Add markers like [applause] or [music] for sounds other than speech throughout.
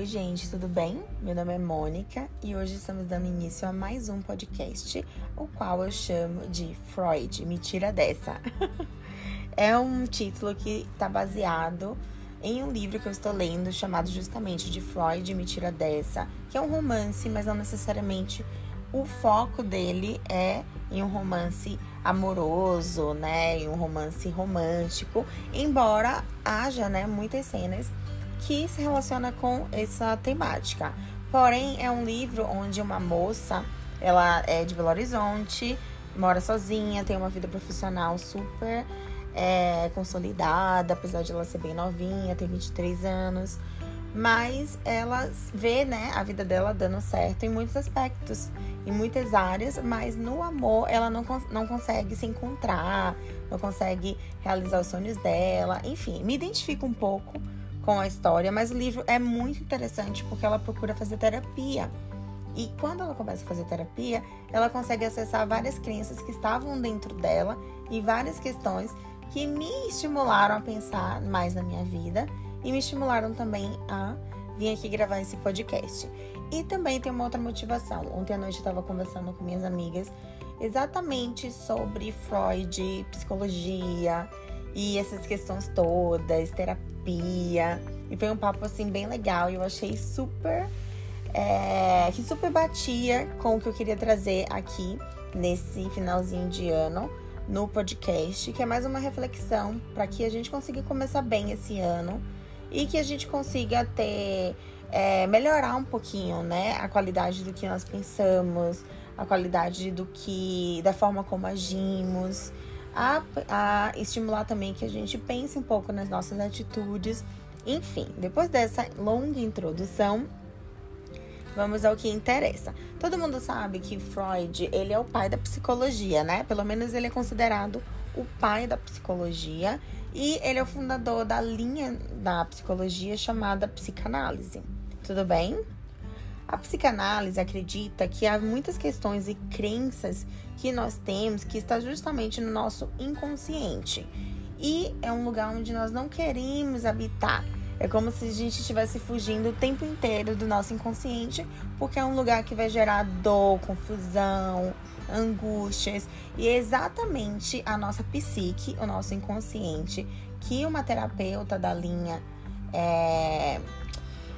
Oi, gente, tudo bem? Meu nome é Mônica e hoje estamos dando início a mais um podcast, o qual eu chamo de Freud, me tira dessa. [laughs] é um título que está baseado em um livro que eu estou lendo chamado justamente de Freud, me tira dessa, que é um romance, mas não necessariamente o foco dele é em um romance amoroso, né, em um romance romântico, embora haja, né, muitas cenas que se relaciona com essa temática. Porém, é um livro onde uma moça, ela é de Belo Horizonte, mora sozinha, tem uma vida profissional super é, consolidada, apesar de ela ser bem novinha, tem 23 anos. Mas ela vê, né, a vida dela dando certo em muitos aspectos, em muitas áreas, mas no amor ela não, não consegue se encontrar, não consegue realizar os sonhos dela. Enfim, me identifico um pouco com a história, mas o livro é muito interessante porque ela procura fazer terapia. E quando ela começa a fazer terapia, ela consegue acessar várias crenças que estavam dentro dela e várias questões que me estimularam a pensar mais na minha vida e me estimularam também a vir aqui gravar esse podcast. E também tem uma outra motivação. Ontem à noite eu estava conversando com minhas amigas exatamente sobre Freud, psicologia e essas questões todas, terapia. E foi um papo assim bem legal e eu achei super é, que super batia com o que eu queria trazer aqui nesse finalzinho de ano no podcast, que é mais uma reflexão para que a gente consiga começar bem esse ano e que a gente consiga ter é, melhorar um pouquinho, né, a qualidade do que nós pensamos, a qualidade do que da forma como agimos a, a estimular também que a gente pense um pouco nas nossas atitudes. Enfim, depois dessa longa introdução, vamos ao que interessa. Todo mundo sabe que Freud, ele é o pai da psicologia, né? Pelo menos ele é considerado o pai da psicologia e ele é o fundador da linha da psicologia chamada psicanálise. Tudo bem? A psicanálise acredita que há muitas questões e crenças que nós temos que está justamente no nosso inconsciente. E é um lugar onde nós não queremos habitar. É como se a gente estivesse fugindo o tempo inteiro do nosso inconsciente, porque é um lugar que vai gerar dor, confusão, angústias. E é exatamente a nossa psique, o nosso inconsciente, que uma terapeuta da linha é,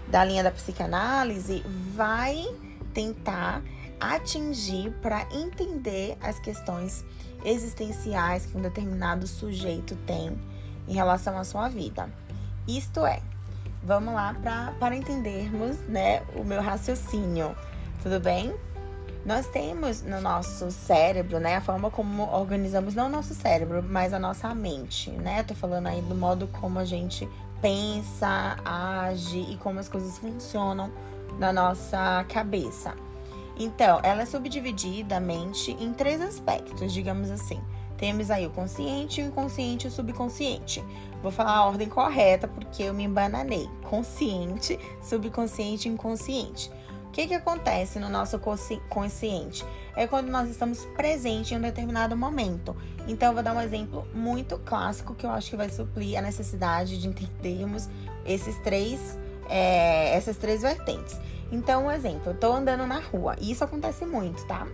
da linha da psicanálise vai tentar atingir para entender as questões existenciais que um determinado sujeito tem em relação à sua vida. Isto é, vamos lá pra, para entendermos né, o meu raciocínio, tudo bem? Nós temos no nosso cérebro, né, a forma como organizamos não o nosso cérebro, mas a nossa mente, né? Tô falando aí do modo como a gente pensa, age e como as coisas funcionam na nossa cabeça. Então, ela é subdividida a mente em três aspectos, digamos assim. Temos aí o consciente, o inconsciente e o subconsciente. Vou falar a ordem correta porque eu me embananei. Consciente, subconsciente e inconsciente. O que, que acontece no nosso consciente? É quando nós estamos presentes em um determinado momento. Então, eu vou dar um exemplo muito clássico que eu acho que vai suprir a necessidade de entendermos esses três, é, essas três vertentes. Então, um exemplo, eu tô andando na rua, e isso acontece muito, tá?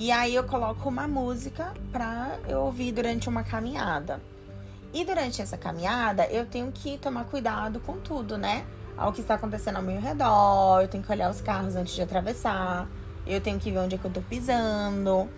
E aí eu coloco uma música pra eu ouvir durante uma caminhada. E durante essa caminhada, eu tenho que tomar cuidado com tudo, né? Ao que está acontecendo ao meu redor, eu tenho que olhar os carros antes de atravessar, eu tenho que ver onde é que eu tô pisando,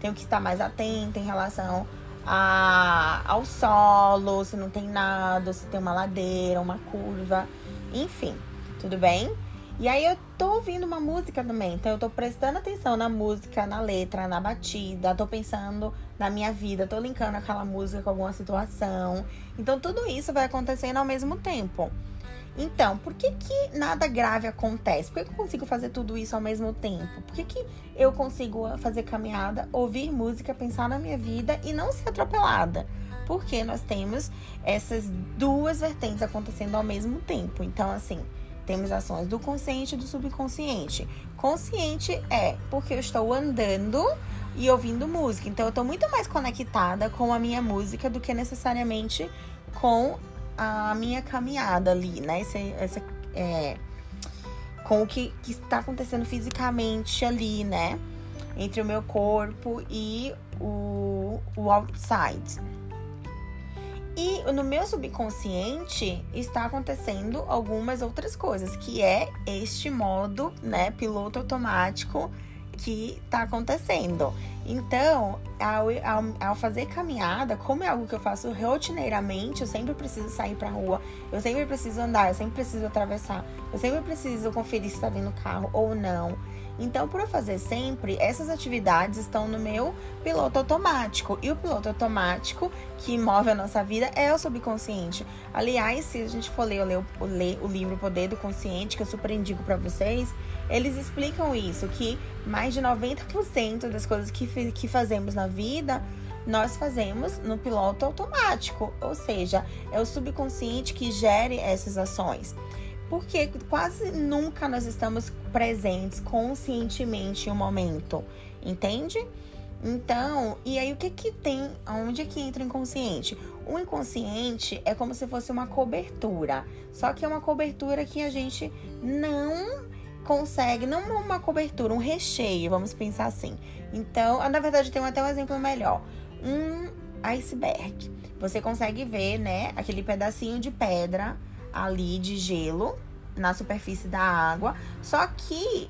tenho que estar mais atenta em relação a, ao solo, se não tem nada, se tem uma ladeira, uma curva, enfim, tudo bem? E aí eu tô ouvindo uma música também, então eu tô prestando atenção na música, na letra, na batida, tô pensando na minha vida, tô linkando aquela música com alguma situação. Então tudo isso vai acontecendo ao mesmo tempo. Então, por que, que nada grave acontece? Por que, que eu consigo fazer tudo isso ao mesmo tempo? Por que, que eu consigo fazer caminhada, ouvir música, pensar na minha vida e não ser atropelada? Porque nós temos essas duas vertentes acontecendo ao mesmo tempo. Então, assim, temos ações do consciente e do subconsciente. Consciente é porque eu estou andando e ouvindo música. Então, eu estou muito mais conectada com a minha música do que necessariamente com a minha caminhada ali, né? Esse, essa, é, com o que, que está acontecendo fisicamente ali, né? Entre o meu corpo e o, o outside. E no meu subconsciente está acontecendo algumas outras coisas, que é este modo, né, piloto automático que está acontecendo. Então, ao, ao, ao, fazer caminhada, como é algo que eu faço rotineiramente, eu sempre preciso sair pra rua, eu sempre preciso andar, eu sempre preciso atravessar, eu sempre preciso conferir se tá vindo carro ou não. Então, eu fazer sempre, essas atividades estão no meu piloto automático. E o piloto automático que move a nossa vida é o subconsciente. Aliás, se a gente for ler, ler, ler o livro Poder do Consciente, que eu super indico para vocês, eles explicam isso, que mais de 90% das coisas que, que fazemos na vida nós fazemos no piloto automático, ou seja, é o subconsciente que gere essas ações porque quase nunca nós estamos presentes conscientemente em um momento, entende? Então, e aí o que que tem, onde é que entra o inconsciente? O inconsciente é como se fosse uma cobertura, só que é uma cobertura que a gente não consegue, não uma cobertura, um recheio, vamos pensar assim. Então, na verdade, tem até um exemplo melhor. Um iceberg. Você consegue ver, né, aquele pedacinho de pedra ali de gelo na superfície da água, só que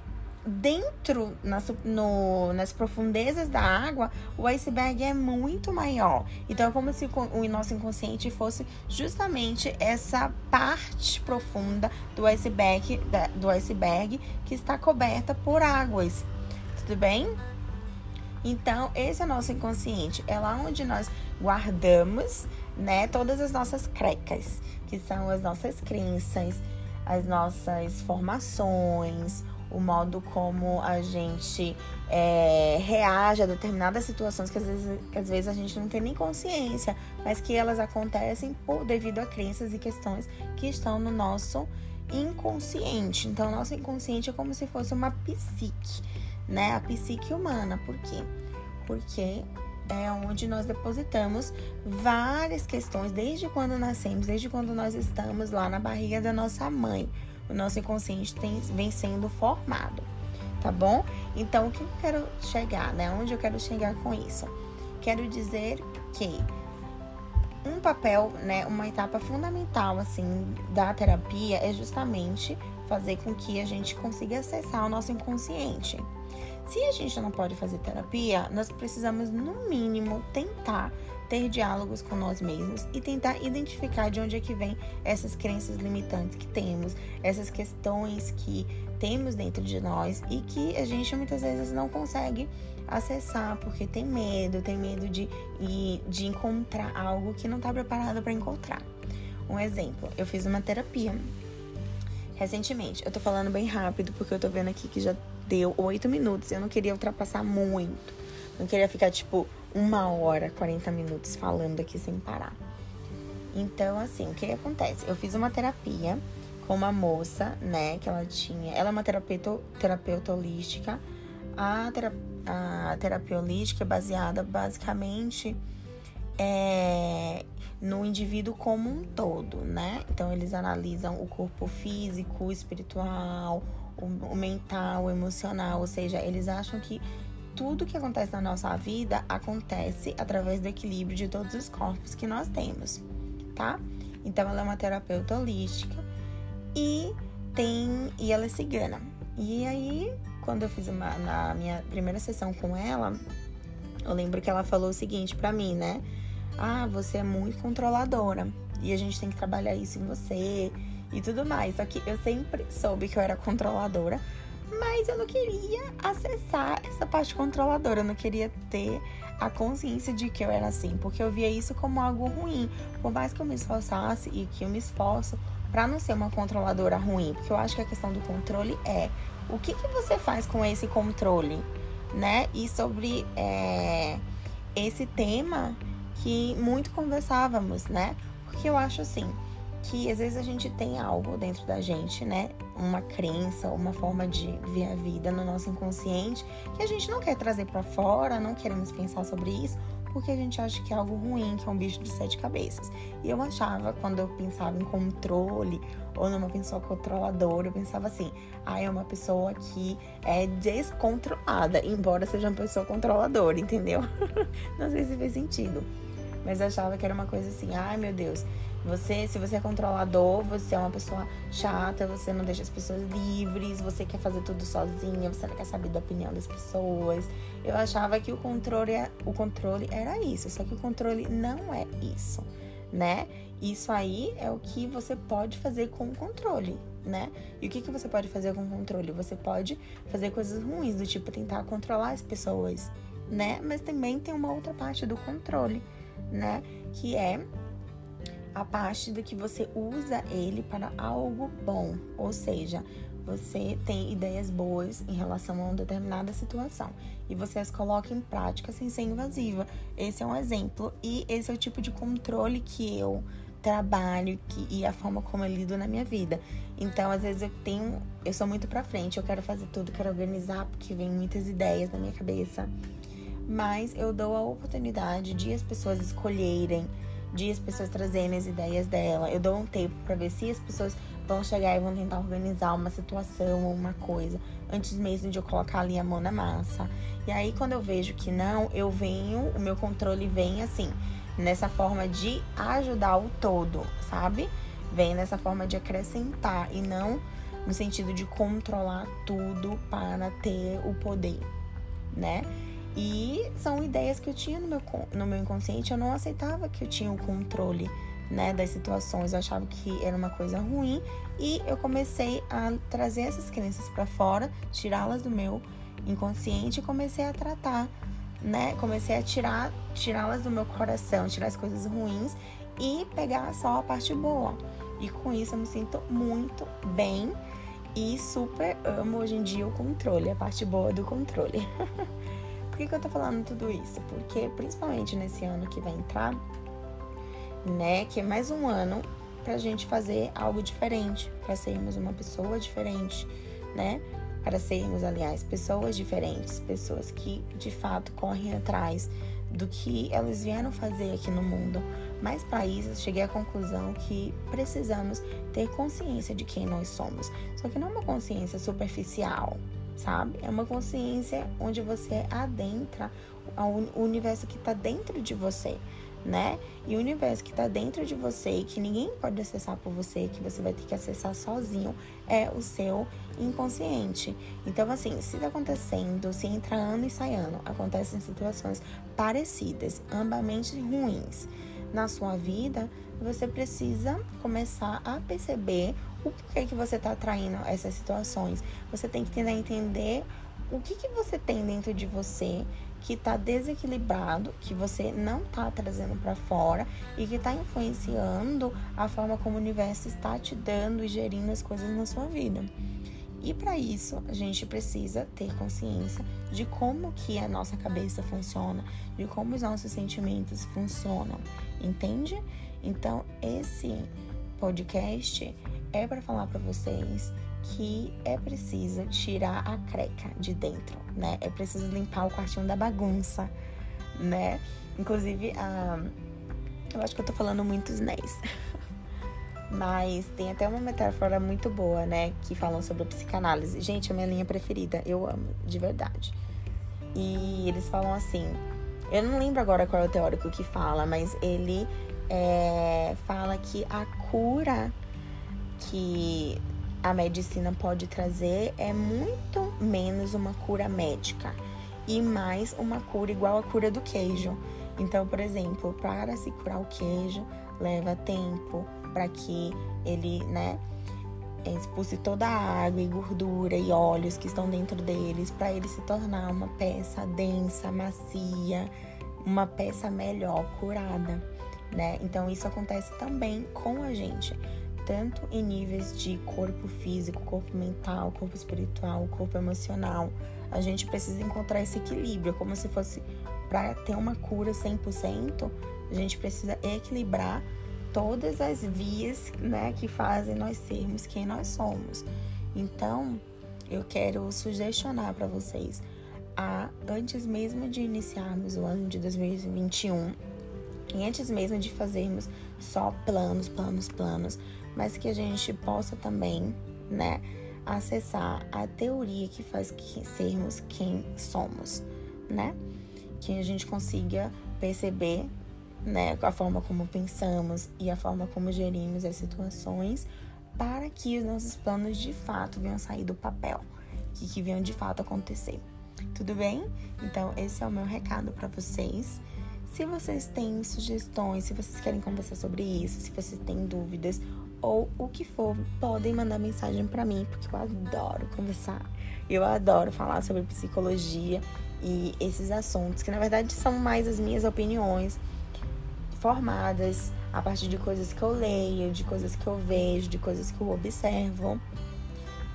dentro, nas, no, nas profundezas da água, o iceberg é muito maior. Então é como se o nosso inconsciente fosse justamente essa parte profunda do iceberg, do iceberg que está coberta por águas. Tudo bem? Então, esse é o nosso inconsciente. É lá onde nós guardamos, né, todas as nossas crecas que são as nossas crenças, as nossas formações, o modo como a gente é, reage a determinadas situações que às, vezes, que às vezes a gente não tem nem consciência, mas que elas acontecem por devido a crenças e questões que estão no nosso inconsciente. Então, nosso inconsciente é como se fosse uma psique, né? A psique humana. Por quê? Porque é onde nós depositamos várias questões desde quando nascemos, desde quando nós estamos lá na barriga da nossa mãe. O nosso inconsciente tem, vem sendo formado, tá bom? Então, o que eu quero chegar, né? Onde eu quero chegar com isso? Quero dizer que um papel, né, uma etapa fundamental assim da terapia é justamente fazer com que a gente consiga acessar o nosso inconsciente. Se a gente não pode fazer terapia, nós precisamos, no mínimo, tentar ter diálogos com nós mesmos e tentar identificar de onde é que vem essas crenças limitantes que temos, essas questões que temos dentro de nós e que a gente muitas vezes não consegue acessar porque tem medo, tem medo de, de encontrar algo que não está preparado para encontrar. Um exemplo, eu fiz uma terapia recentemente. Eu tô falando bem rápido porque eu tô vendo aqui que já deu oito minutos. Eu não queria ultrapassar muito. Não queria ficar, tipo, uma hora, 40 minutos falando aqui sem parar. Então, assim, o que acontece? Eu fiz uma terapia com uma moça, né, que ela tinha. Ela é uma terapeuta, terapeuta holística. A, terapia, a terapia holística é baseada basicamente é, no indivíduo como um todo, né? Então, eles analisam o corpo físico, espiritual, o, mental, o emocional, ou seja, eles acham que tudo que acontece na nossa vida acontece através do equilíbrio de todos os corpos que nós temos, tá? Então ela é uma terapeuta holística e tem e ela é cigana. E aí, quando eu fiz uma na minha primeira sessão com ela, eu lembro que ela falou o seguinte para mim, né? Ah, você é muito controladora e a gente tem que trabalhar isso em você e tudo mais. Só que eu sempre soube que eu era controladora, mas eu não queria acessar essa parte controladora, eu não queria ter a consciência de que eu era assim, porque eu via isso como algo ruim. Por mais que eu me esforçasse e que eu me esforço para não ser uma controladora ruim, porque eu acho que a questão do controle é o que, que você faz com esse controle, né? E sobre é, esse tema que muito conversávamos, né? Porque eu acho assim, que às vezes a gente tem algo dentro da gente, né? Uma crença, uma forma de ver a vida no nosso inconsciente que a gente não quer trazer para fora, não queremos pensar sobre isso, porque a gente acha que é algo ruim, que é um bicho de sete cabeças. E eu achava, quando eu pensava em controle ou numa pessoa controladora, eu pensava assim: ah, é uma pessoa que é descontrolada, embora seja uma pessoa controladora, entendeu? [laughs] Não sei se fez sentido. Mas achava que era uma coisa assim: ai meu Deus, você, se você é controlador, você é uma pessoa chata, você não deixa as pessoas livres, você quer fazer tudo sozinha, você não quer saber da opinião das pessoas. Eu achava que o controle, é, o controle era isso, só que o controle não é isso, né? Isso aí é o que você pode fazer com o controle, né? E o que, que você pode fazer com o controle? Você pode fazer coisas ruins, do tipo tentar controlar as pessoas, né? Mas também tem uma outra parte do controle, né? Que é a parte do que você usa ele para algo bom, ou seja, você tem ideias boas em relação a uma determinada situação e você as coloca em prática sem ser invasiva. Esse é um exemplo e esse é o tipo de controle que eu trabalho que, e a forma como eu lido na minha vida. Então, às vezes eu tenho, eu sou muito para frente, eu quero fazer tudo, quero organizar porque vem muitas ideias na minha cabeça. Mas eu dou a oportunidade de as pessoas escolherem de as pessoas trazerem as ideias dela. Eu dou um tempo para ver se as pessoas vão chegar e vão tentar organizar uma situação ou uma coisa antes mesmo de eu colocar ali a mão na massa. E aí quando eu vejo que não, eu venho, o meu controle vem assim, nessa forma de ajudar o todo, sabe? Vem nessa forma de acrescentar e não no sentido de controlar tudo para ter o poder, né? E são ideias que eu tinha no meu, no meu inconsciente, eu não aceitava que eu tinha o controle né, das situações, eu achava que era uma coisa ruim e eu comecei a trazer essas crenças para fora, tirá-las do meu inconsciente e comecei a tratar, né? Comecei a tirar, tirá-las do meu coração, tirar as coisas ruins e pegar só a parte boa. E com isso eu me sinto muito bem e super amo hoje em dia o controle, a parte boa do controle. [laughs] Que, que eu tô falando tudo isso? Porque principalmente nesse ano que vai entrar, né, que é mais um ano pra gente fazer algo diferente, para sermos uma pessoa diferente, né? Para sermos, aliás, pessoas diferentes, pessoas que de fato correm atrás do que elas vieram fazer aqui no mundo. Mas para isso, cheguei à conclusão que precisamos ter consciência de quem nós somos. Só que não é uma consciência superficial, sabe? É uma consciência onde você adentra o universo que está dentro de você, né? E o universo que está dentro de você e que ninguém pode acessar por você, que você vai ter que acessar sozinho, é o seu inconsciente. Então, assim, se está acontecendo, se entra ano e sai ano, acontecem situações parecidas, ambamente ruins na sua vida, você precisa começar a perceber o porquê que você está atraindo essas situações. Você tem que tentar entender o que, que você tem dentro de você que está desequilibrado, que você não está trazendo para fora e que está influenciando a forma como o universo está te dando e gerindo as coisas na sua vida. E para isso, a gente precisa ter consciência de como que a nossa cabeça funciona, de como os nossos sentimentos funcionam, entende? Então, esse podcast é para falar para vocês que é preciso tirar a creca de dentro, né? É preciso limpar o quartinho da bagunça, né? Inclusive, a... eu acho que eu tô falando muitos nés. [laughs] Mas tem até uma metáfora muito boa, né? Que falam sobre a psicanálise. Gente, é a minha linha preferida. Eu amo, de verdade. E eles falam assim. Eu não lembro agora qual é o teórico que fala, mas ele é, fala que a cura que a medicina pode trazer é muito menos uma cura médica e mais uma cura igual a cura do queijo. Então, por exemplo, para se curar o queijo, leva tempo para que ele, né, expulse toda a água e gordura e óleos que estão dentro deles, para ele se tornar uma peça densa, macia, uma peça melhor curada, né? Então isso acontece também com a gente tanto em níveis de corpo físico, corpo mental, corpo espiritual, corpo emocional. A gente precisa encontrar esse equilíbrio, como se fosse para ter uma cura 100%, a gente precisa equilibrar todas as vias, né, que fazem nós sermos quem nós somos. Então, eu quero sugestionar para vocês a, antes mesmo de iniciarmos o ano de 2021, e antes mesmo de fazermos só planos, planos, planos, mas que a gente possa também, né, acessar a teoria que faz que sermos quem somos, né? Que a gente consiga perceber, né, a forma como pensamos e a forma como gerimos as situações para que os nossos planos de fato venham sair do papel, que, que venham de fato acontecer. Tudo bem? Então, esse é o meu recado para vocês. Se vocês têm sugestões, se vocês querem conversar sobre isso, se vocês têm dúvidas ou o que for, podem mandar mensagem para mim, porque eu adoro conversar. Eu adoro falar sobre psicologia e esses assuntos, que na verdade são mais as minhas opiniões formadas a partir de coisas que eu leio, de coisas que eu vejo, de coisas que eu observo.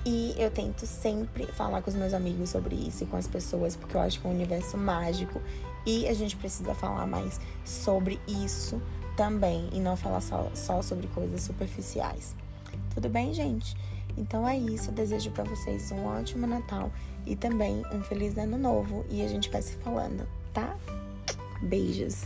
E eu tento sempre falar com os meus amigos sobre isso e com as pessoas, porque eu acho que é um universo mágico e a gente precisa falar mais sobre isso também e não falar só, só sobre coisas superficiais. Tudo bem, gente? Então é isso. Eu desejo para vocês um ótimo Natal e também um feliz ano novo. E a gente vai se falando, tá? Beijos.